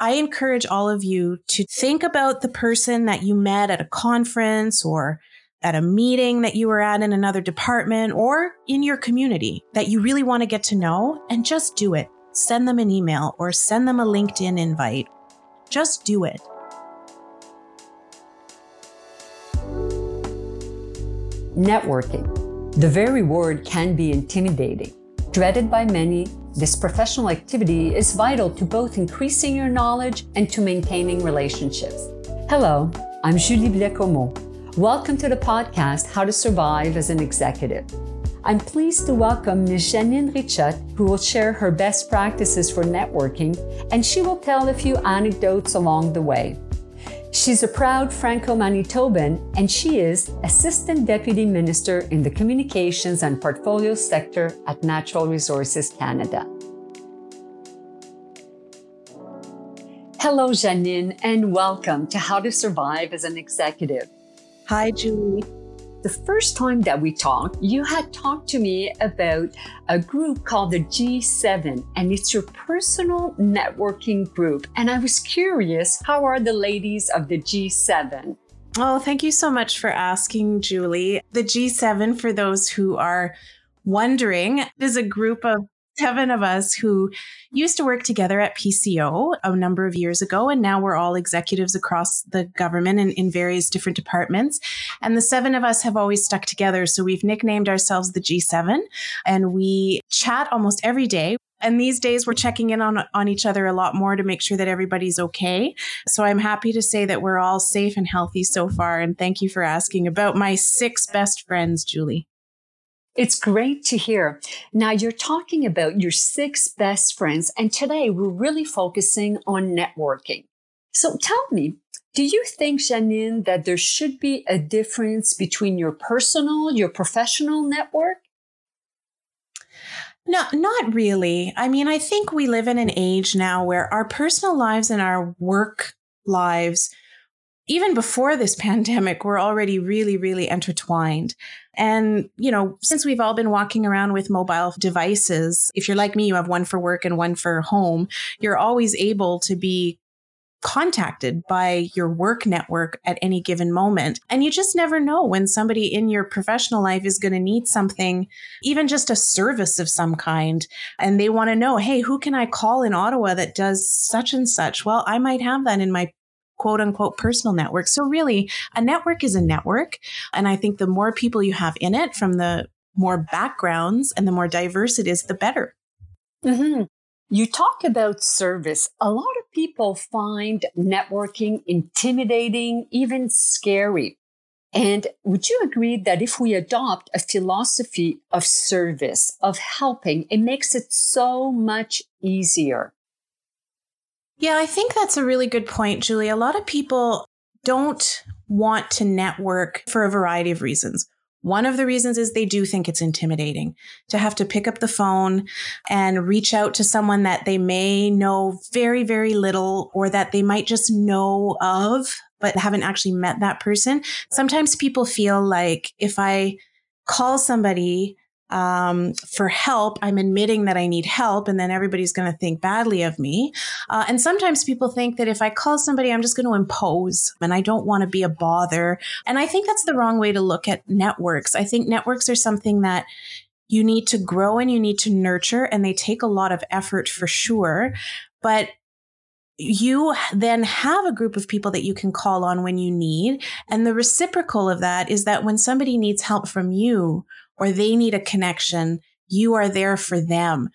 I encourage all of you to think about the person that you met at a conference or at a meeting that you were at in another department or in your community that you really want to get to know and just do it. Send them an email or send them a LinkedIn invite. Just do it. Networking. The very word can be intimidating. Dreaded by many, this professional activity is vital to both increasing your knowledge and to maintaining relationships. Hello, I'm Julie Blecomo Welcome to the podcast, How to Survive as an Executive. I'm pleased to welcome Ms. Janine Richot, who will share her best practices for networking, and she will tell a few anecdotes along the way. She's a proud Franco Manitoban, and she is Assistant Deputy Minister in the Communications and Portfolio sector at Natural Resources Canada. Hello, Janine, and welcome to How to Survive as an Executive. Hi, Julie. The first time that we talked, you had talked to me about a group called the G7, and it's your personal networking group. And I was curious, how are the ladies of the G7? Oh, thank you so much for asking, Julie. The G7, for those who are wondering, is a group of seven of us who used to work together at PCO a number of years ago. And now we're all executives across the government and in various different departments. And the seven of us have always stuck together. So we've nicknamed ourselves the G7 and we chat almost every day. And these days we're checking in on, on each other a lot more to make sure that everybody's okay. So I'm happy to say that we're all safe and healthy so far. And thank you for asking about my six best friends, Julie. It's great to hear. Now you're talking about your six best friends, and today we're really focusing on networking. So tell me, do you think, Janine, that there should be a difference between your personal, your professional network? No, not really. I mean, I think we live in an age now where our personal lives and our work lives even before this pandemic, we're already really, really intertwined. And, you know, since we've all been walking around with mobile devices, if you're like me, you have one for work and one for home, you're always able to be contacted by your work network at any given moment. And you just never know when somebody in your professional life is going to need something, even just a service of some kind. And they want to know, hey, who can I call in Ottawa that does such and such? Well, I might have that in my quote unquote personal network. So really a network is a network. And I think the more people you have in it from the more backgrounds and the more diverse it is, the better. Mm-hmm. You talk about service. A lot of people find networking intimidating, even scary. And would you agree that if we adopt a philosophy of service, of helping, it makes it so much easier? Yeah, I think that's a really good point, Julie. A lot of people don't want to network for a variety of reasons. One of the reasons is they do think it's intimidating to have to pick up the phone and reach out to someone that they may know very, very little or that they might just know of, but haven't actually met that person. Sometimes people feel like if I call somebody um, for help, I'm admitting that I need help, and then everybody's going to think badly of me. Uh, and sometimes people think that if I call somebody, I'm just going to impose and I don't want to be a bother. And I think that's the wrong way to look at networks. I think networks are something that you need to grow and you need to nurture, and they take a lot of effort for sure. But you then have a group of people that you can call on when you need. And the reciprocal of that is that when somebody needs help from you or they need a connection, you are there for them.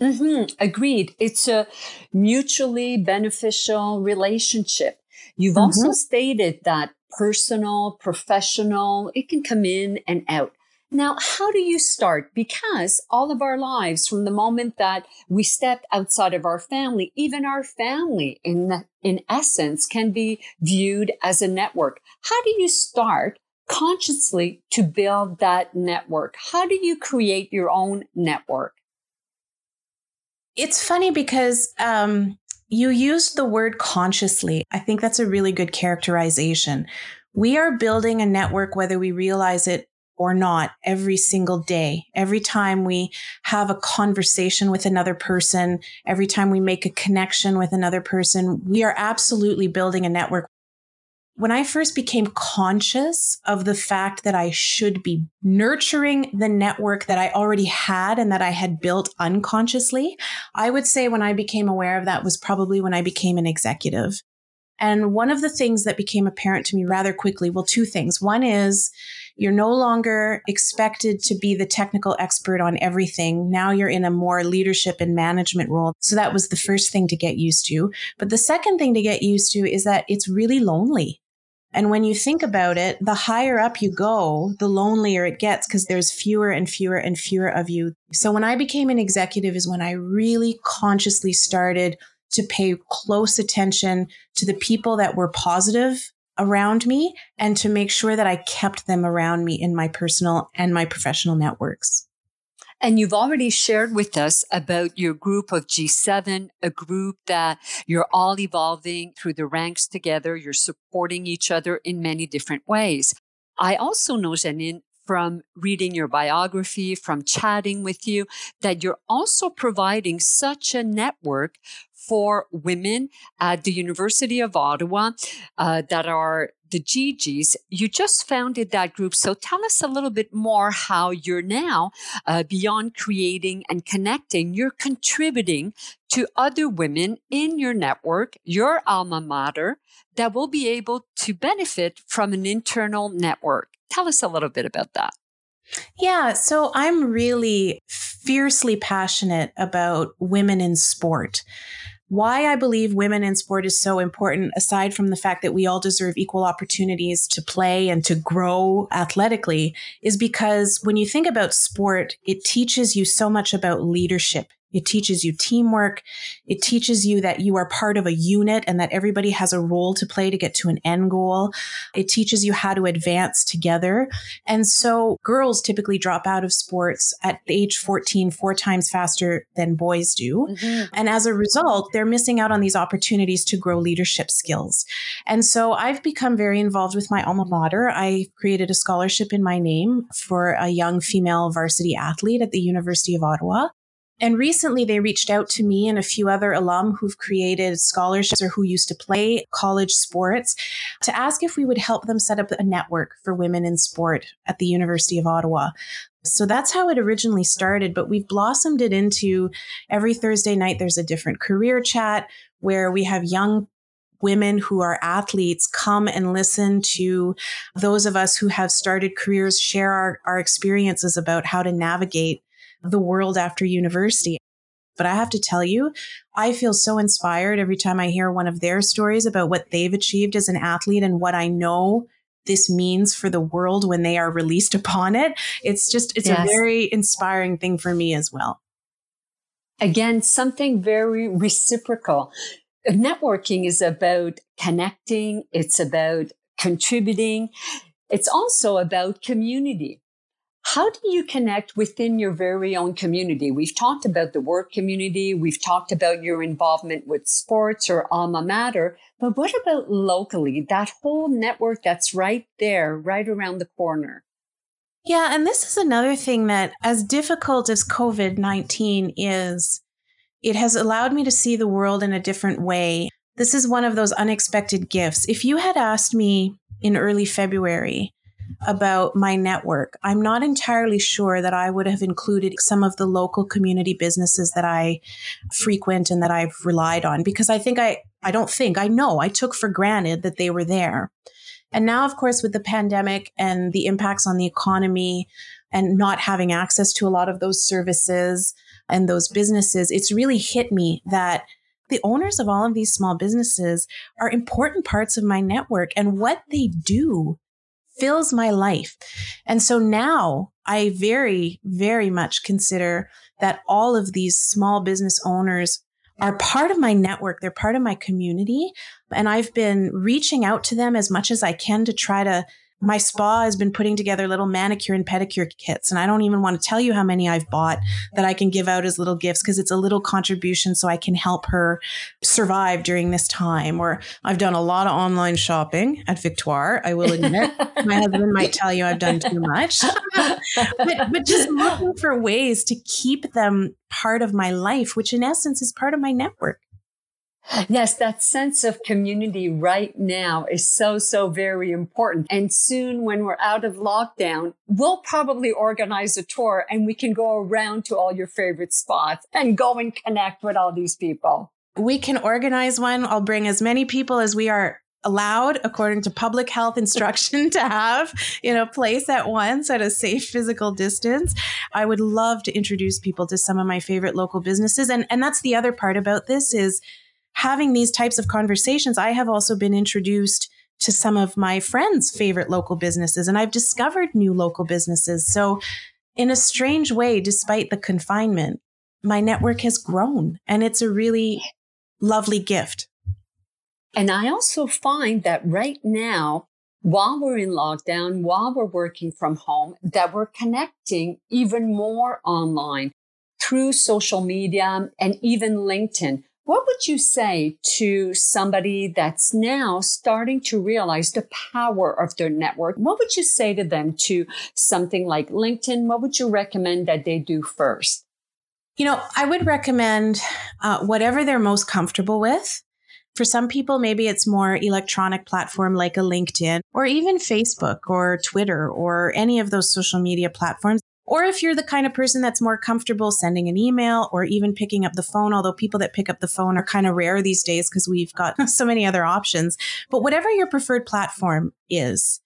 Mm-hmm. Agreed. It's a mutually beneficial relationship. You've mm-hmm. also stated that personal, professional, it can come in and out. Now, how do you start? Because all of our lives, from the moment that we step outside of our family, even our family in, in essence can be viewed as a network. How do you start consciously to build that network? How do you create your own network? It's funny because um, you used the word consciously. I think that's a really good characterization. We are building a network, whether we realize it or not every single day. Every time we have a conversation with another person, every time we make a connection with another person, we are absolutely building a network. When I first became conscious of the fact that I should be nurturing the network that I already had and that I had built unconsciously, I would say when I became aware of that was probably when I became an executive. And one of the things that became apparent to me rather quickly, well, two things. One is you're no longer expected to be the technical expert on everything. Now you're in a more leadership and management role. So that was the first thing to get used to. But the second thing to get used to is that it's really lonely. And when you think about it, the higher up you go, the lonelier it gets because there's fewer and fewer and fewer of you. So when I became an executive is when I really consciously started to pay close attention to the people that were positive around me and to make sure that I kept them around me in my personal and my professional networks. And you've already shared with us about your group of G7, a group that you're all evolving through the ranks together. You're supporting each other in many different ways. I also know, Janine, from reading your biography, from chatting with you, that you're also providing such a network for women at the University of Ottawa uh, that are the GGs. You just founded that group. So tell us a little bit more how you're now, uh, beyond creating and connecting, you're contributing to other women in your network, your alma mater, that will be able to benefit from an internal network. Tell us a little bit about that. Yeah, so I'm really fiercely passionate about women in sport why I believe women in sport is so important, aside from the fact that we all deserve equal opportunities to play and to grow athletically, is because when you think about sport, it teaches you so much about leadership. It teaches you teamwork. It teaches you that you are part of a unit and that everybody has a role to play to get to an end goal. It teaches you how to advance together. And so girls typically drop out of sports at the age 14 four times faster than boys do. Mm-hmm. And as a result, they're missing out on these opportunities to grow leadership skills. And so I've become very involved with my alma mater. I created a scholarship in my name for a young female varsity athlete at the University of Ottawa. And recently they reached out to me and a few other alum who've created scholarships or who used to play college sports to ask if we would help them set up a network for women in sport at the University of Ottawa. So that's how it originally started, but we've blossomed it into every Thursday night there's a different career chat where we have young women who are athletes come and listen to those of us who have started careers share our, our experiences about how to navigate the world after university. But I have to tell you, I feel so inspired every time I hear one of their stories about what they've achieved as an athlete and what I know this means for the world when they are released upon it. It's just, it's yes. a very inspiring thing for me as well. Again, something very reciprocal. Networking is about connecting. It's about contributing. It's also about community. How do you connect within your very own community? We've talked about the work community. We've talked about your involvement with sports or alma mater. But what about locally? That whole network that's right there, right around the corner. Yeah. And this is another thing that, as difficult as COVID 19 is, it has allowed me to see the world in a different way. This is one of those unexpected gifts. If you had asked me in early February, about my network. I'm not entirely sure that I would have included some of the local community businesses that I frequent and that I've relied on because I think I, I don't think, I know I took for granted that they were there. And now, of course, with the pandemic and the impacts on the economy and not having access to a lot of those services and those businesses, it's really hit me that the owners of all of these small businesses are important parts of my network and what they do fills my life. And so now I very, very much consider that all of these small business owners are part of my network. They're part of my community. And I've been reaching out to them as much as I can to try to my spa has been putting together little manicure and pedicure kits. And I don't even want to tell you how many I've bought that I can give out as little gifts because it's a little contribution so I can help her survive during this time. Or I've done a lot of online shopping at Victoire. I will admit, my husband might tell you I've done too much. but, but just looking for ways to keep them part of my life, which in essence is part of my network. Yes, that sense of community right now is so, so very important. And soon when we're out of lockdown, we'll probably organize a tour and we can go around to all your favorite spots and go and connect with all these people. We can organize one. I'll bring as many people as we are allowed according to public health instruction to have in a place at once at a safe physical distance i would love to introduce people to some of my favorite local businesses and and that's the other part about this is having these types of conversations, I have also been introduced to some of my friends' favorite local businesses, and I've discovered new local businesses. So, in a strange way, despite the confinement, my network has grown, and it's a really lovely gift. And I also find that right now, while we're in lockdown, while we're working from home, that we're connecting even more online through social media and even LinkedIn. What would you say to somebody that's now starting to realize the power of their network? What would you say to them to something like LinkedIn? What would you recommend that they do first? You know, I would recommend uh, whatever they're most comfortable with. For some people, maybe it's more electronic platform like a LinkedIn or even Facebook or Twitter or any of those social media platforms. Or if you're the kind of person that's more comfortable sending an email or even picking up the phone, although people that pick up the phone are kind of rare these days because we've got so many other options. But whatever your preferred platform is,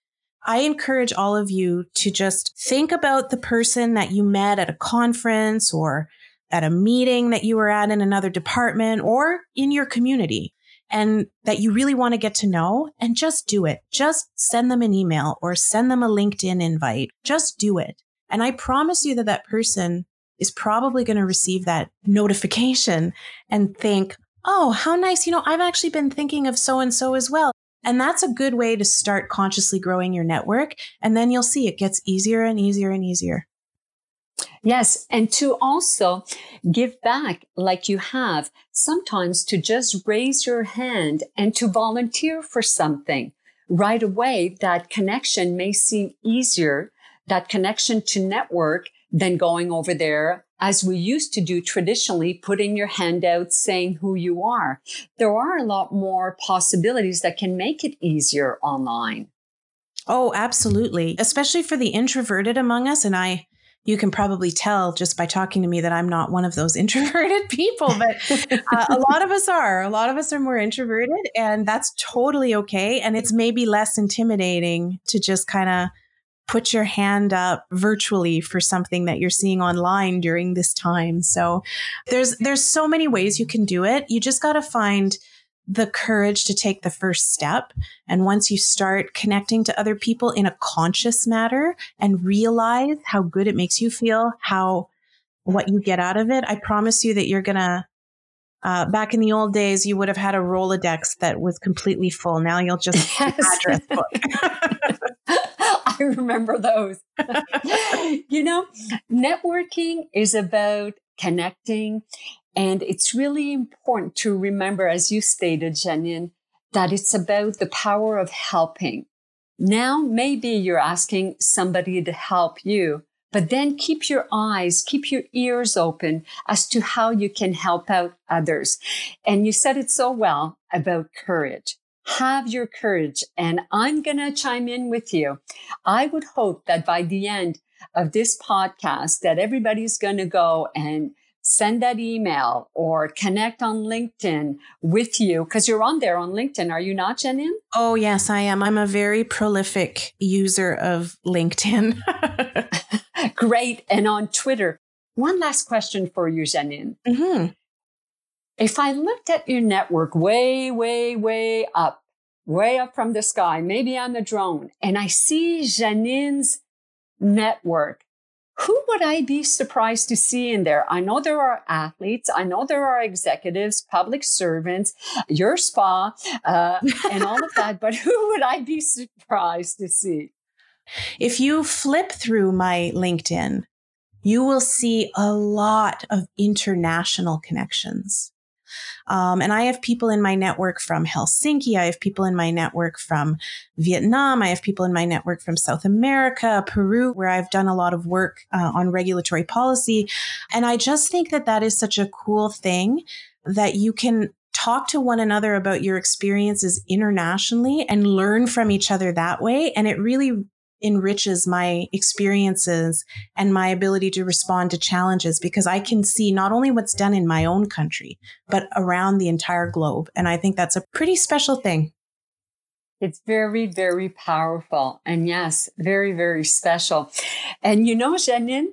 I encourage all of you to just think about the person that you met at a conference or at a meeting that you were at in another department or in your community and that you really want to get to know and just do it. Just send them an email or send them a LinkedIn invite. Just do it. And I promise you that that person is probably going to receive that notification and think, oh, how nice. You know, I've actually been thinking of so and so as well. And that's a good way to start consciously growing your network. And then you'll see it gets easier and easier and easier. Yes. And to also give back like you have, sometimes to just raise your hand and to volunteer for something right away, that connection may seem easier that connection to network than going over there as we used to do traditionally, putting your hand out saying who you are. There are a lot more possibilities that can make it easier online. Oh, absolutely. Especially for the introverted among us. And I, you can probably tell just by talking to me that I'm not one of those introverted people, but uh, a lot of us are. A lot of us are more introverted, and that's totally okay. And it's maybe less intimidating to just kind of put your hand up virtually for something that you're seeing online during this time. So there's there's so many ways you can do it. You just got to find the courage to take the first step. And once you start connecting to other people in a conscious matter and realize how good it makes you feel, how what you get out of it, I promise you that you're going to uh, back in the old days, you would have had a Rolodex that was completely full. Now you'll just yes. address book. I remember those. you know, networking is about connecting. And it's really important to remember, as you stated, Janine, that it's about the power of helping. Now, maybe you're asking somebody to help you, but then keep your eyes, keep your ears open as to how you can help out others. And you said it so well about courage have your courage. And I'm going to chime in with you. I would hope that by the end of this podcast, that everybody's going to go and send that email or connect on LinkedIn with you because you're on there on LinkedIn. Are you not, Janine? Oh, yes, I am. I'm a very prolific user of LinkedIn. Great. And on Twitter. One last question for you, Janine. Mm-hmm. If I looked at your network way, way, way up, way up from the sky, maybe on the drone, and I see Janine's network, who would I be surprised to see in there? I know there are athletes. I know there are executives, public servants, your spa, uh, and all of that. But who would I be surprised to see? If you flip through my LinkedIn, you will see a lot of international connections. Um, and I have people in my network from Helsinki. I have people in my network from Vietnam. I have people in my network from South America, Peru, where I've done a lot of work uh, on regulatory policy. And I just think that that is such a cool thing that you can talk to one another about your experiences internationally and learn from each other that way. And it really enriches my experiences and my ability to respond to challenges because I can see not only what's done in my own country, but around the entire globe. And I think that's a pretty special thing. It's very, very powerful. And yes, very, very special. And you know, Janine,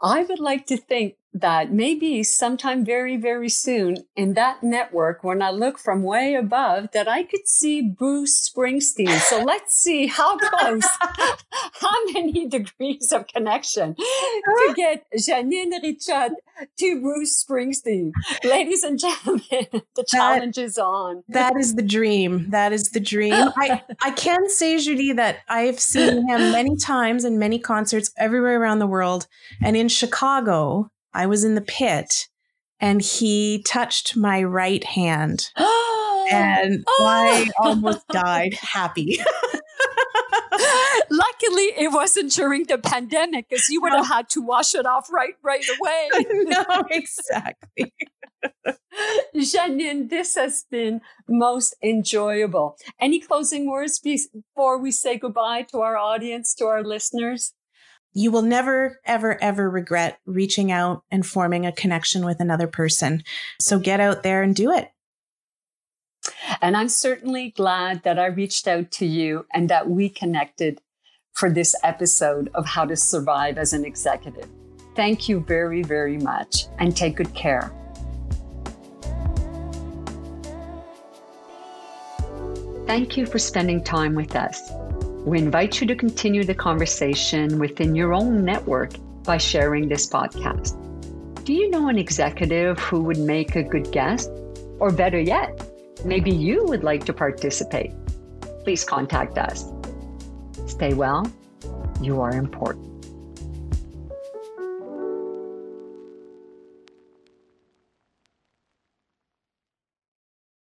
I would like to think that maybe sometime very, very soon in that network, when I look from way above, that I could see Bruce Springsteen. So let's see how close, how many degrees of connection to get Janine Richard to Bruce Springsteen. Ladies and gentlemen, the challenge that, is on. That is the dream. That is the dream. I, I can say, Judy, that I've seen him many times in many concerts everywhere around the world. And in Chicago, I was in the pit and he touched my right hand. Oh. and I almost died happy. Luckily, it wasn't during the pandemic because you would have had to wash it off right right away. no, exactly. Janine, this has been most enjoyable. Any closing words before we say goodbye to our audience, to our listeners? You will never, ever, ever regret reaching out and forming a connection with another person. So get out there and do it. And I'm certainly glad that I reached out to you and that we connected for this episode of How to Survive as an Executive. Thank you very, very much and take good care. Thank you for spending time with us. We invite you to continue the conversation within your own network by sharing this podcast. Do you know an executive who would make a good guest? Or better yet, maybe you would like to participate? Please contact us. Stay well. You are important.